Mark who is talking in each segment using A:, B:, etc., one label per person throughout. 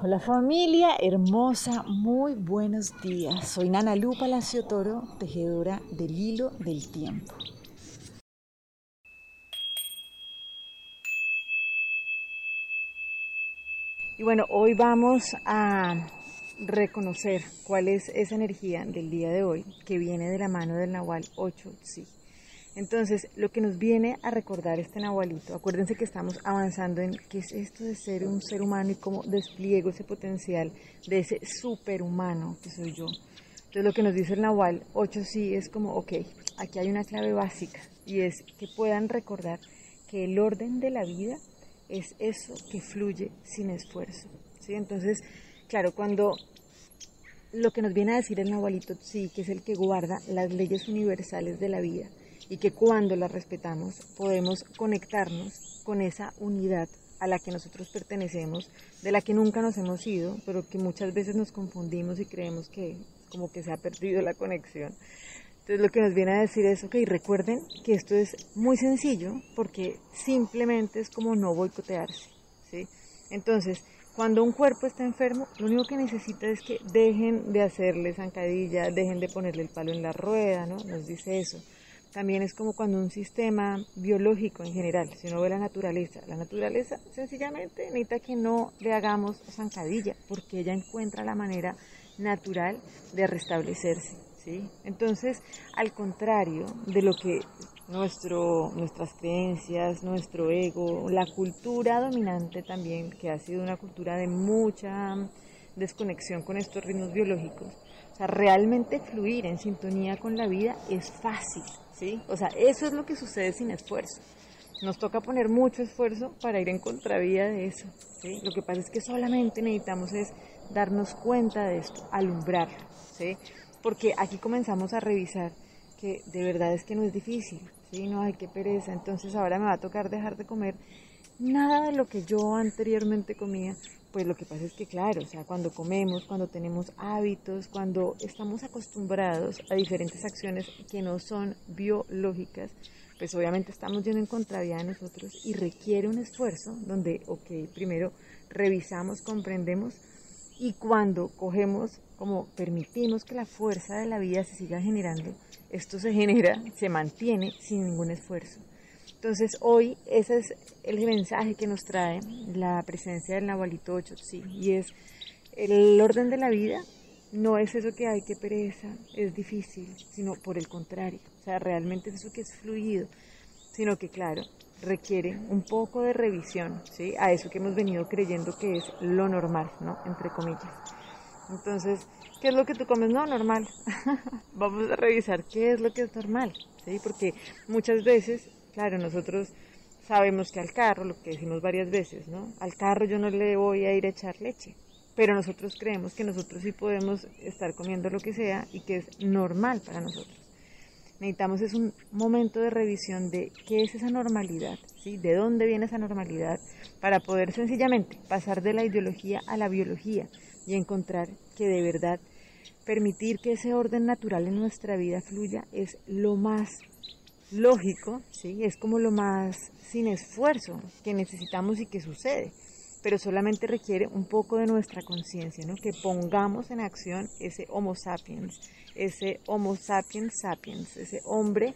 A: Hola familia hermosa, muy buenos días. Soy Nana Lu Palacio Toro, tejedora del hilo del tiempo. Y bueno, hoy vamos a reconocer cuál es esa energía del día de hoy que viene de la mano del Nahual 8 sí. Entonces, lo que nos viene a recordar este Nahualito, acuérdense que estamos avanzando en qué es esto de ser un ser humano y cómo despliego ese potencial de ese superhumano que soy yo. Entonces, lo que nos dice el Nahual 8 sí es como, ok, aquí hay una clave básica y es que puedan recordar que el orden de la vida es eso que fluye sin esfuerzo. ¿sí? Entonces, claro, cuando lo que nos viene a decir el Nahualito sí, que es el que guarda las leyes universales de la vida, y que cuando la respetamos podemos conectarnos con esa unidad a la que nosotros pertenecemos, de la que nunca nos hemos ido, pero que muchas veces nos confundimos y creemos que como que se ha perdido la conexión. Entonces lo que nos viene a decir es, ok, recuerden que esto es muy sencillo porque simplemente es como no boicotearse, ¿sí? Entonces, cuando un cuerpo está enfermo, lo único que necesita es que dejen de hacerle zancadilla, dejen de ponerle el palo en la rueda, ¿no? Nos dice eso. También es como cuando un sistema biológico en general, si uno ve la naturaleza, la naturaleza sencillamente necesita que no le hagamos zancadilla, porque ella encuentra la manera natural de restablecerse. ¿sí? Entonces, al contrario de lo que nuestro, nuestras creencias, nuestro ego, la cultura dominante también, que ha sido una cultura de mucha desconexión con estos ritmos biológicos, sea, realmente fluir en sintonía con la vida es fácil, ¿sí? O sea, eso es lo que sucede sin esfuerzo. Nos toca poner mucho esfuerzo para ir en contravía de eso, ¿sí? Lo que pasa es que solamente necesitamos es darnos cuenta de esto, alumbrarlo, ¿sí? Porque aquí comenzamos a revisar que de verdad es que no es difícil, ¿sí? No, hay que pereza, entonces ahora me va a tocar dejar de comer nada de lo que yo anteriormente comía pues lo que pasa es que, claro, o sea, cuando comemos, cuando tenemos hábitos, cuando estamos acostumbrados a diferentes acciones que no son biológicas, pues obviamente estamos yendo en contravía de nosotros y requiere un esfuerzo donde, ok, primero revisamos, comprendemos y cuando cogemos, como permitimos que la fuerza de la vida se siga generando, esto se genera, se mantiene sin ningún esfuerzo. Entonces hoy ese es el mensaje que nos trae la presencia del Nahualito 8, sí, y es el orden de la vida no es eso que hay que pereza, es difícil, sino por el contrario, o sea, realmente es eso que es fluido, sino que claro, requiere un poco de revisión, ¿sí? A eso que hemos venido creyendo que es lo normal, ¿no? Entre comillas. Entonces, ¿qué es lo que tú comes? No, normal. Vamos a revisar qué es lo que es normal, ¿sí? Porque muchas veces Claro, nosotros sabemos que al carro, lo que decimos varias veces, ¿no? Al carro yo no le voy a ir a echar leche, pero nosotros creemos que nosotros sí podemos estar comiendo lo que sea y que es normal para nosotros. Necesitamos es un momento de revisión de qué es esa normalidad, ¿sí? De dónde viene esa normalidad para poder sencillamente pasar de la ideología a la biología y encontrar que de verdad permitir que ese orden natural en nuestra vida fluya es lo más lógico, ¿sí? es como lo más sin esfuerzo que necesitamos y que sucede, pero solamente requiere un poco de nuestra conciencia, ¿no? que pongamos en acción ese Homo sapiens, ese Homo sapiens sapiens, ese hombre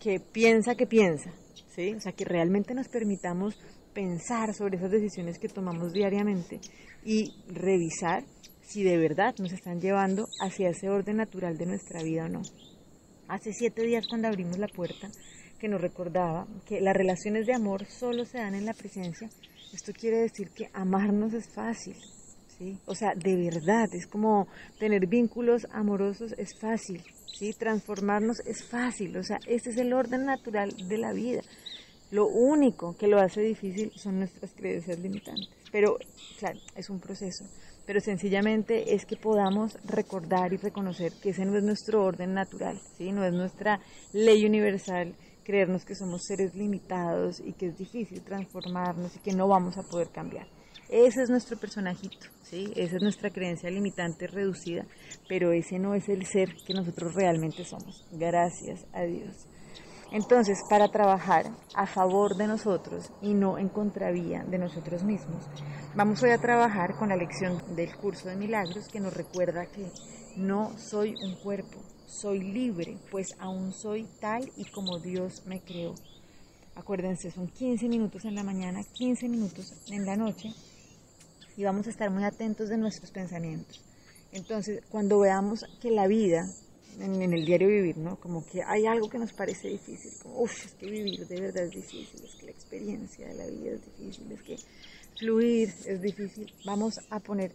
A: que piensa que piensa, ¿sí? o sea, que realmente nos permitamos pensar sobre esas decisiones que tomamos diariamente y revisar si de verdad nos están llevando hacia ese orden natural de nuestra vida o no hace siete días cuando abrimos la puerta, que nos recordaba que las relaciones de amor solo se dan en la presencia, esto quiere decir que amarnos es fácil, ¿sí? O sea, de verdad, es como tener vínculos amorosos es fácil, ¿sí? Transformarnos es fácil, o sea, este es el orden natural de la vida. Lo único que lo hace difícil son nuestras creencias limitantes, pero claro, es un proceso pero sencillamente es que podamos recordar y reconocer que ese no es nuestro orden natural, ¿sí? no es nuestra ley universal creernos que somos seres limitados y que es difícil transformarnos y que no vamos a poder cambiar. Ese es nuestro personajito, ¿sí? esa es nuestra creencia limitante reducida, pero ese no es el ser que nosotros realmente somos. Gracias a Dios. Entonces, para trabajar a favor de nosotros y no en contravía de nosotros mismos, vamos hoy a trabajar con la lección del curso de milagros que nos recuerda que no soy un cuerpo, soy libre, pues aún soy tal y como Dios me creó. Acuérdense, son 15 minutos en la mañana, 15 minutos en la noche y vamos a estar muy atentos de nuestros pensamientos. Entonces, cuando veamos que la vida en, el diario vivir, ¿no? Como que hay algo que nos parece difícil, como, uff, es que vivir de verdad es difícil, es que la experiencia de la vida es difícil, es que fluir es difícil. Vamos a poner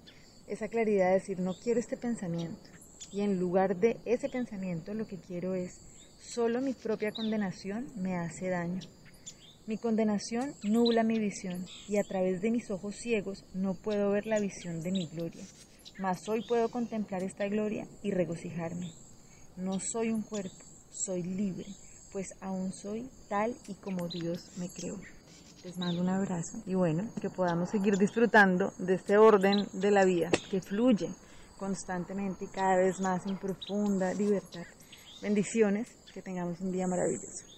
A: esa claridad de decir, no quiero este pensamiento. Y en lugar de ese pensamiento, lo que quiero es, solo mi propia condenación me hace daño. Mi condenación nubla mi visión y a través de mis ojos ciegos no puedo ver la visión de mi gloria. Mas hoy puedo contemplar esta gloria y regocijarme. No soy un cuerpo, soy libre, pues aún soy tal y como Dios me creó. Les mando un abrazo y bueno, que podamos seguir disfrutando de este orden de la vida que fluye constantemente y cada vez más en profunda libertad. Bendiciones, que tengamos un día maravilloso.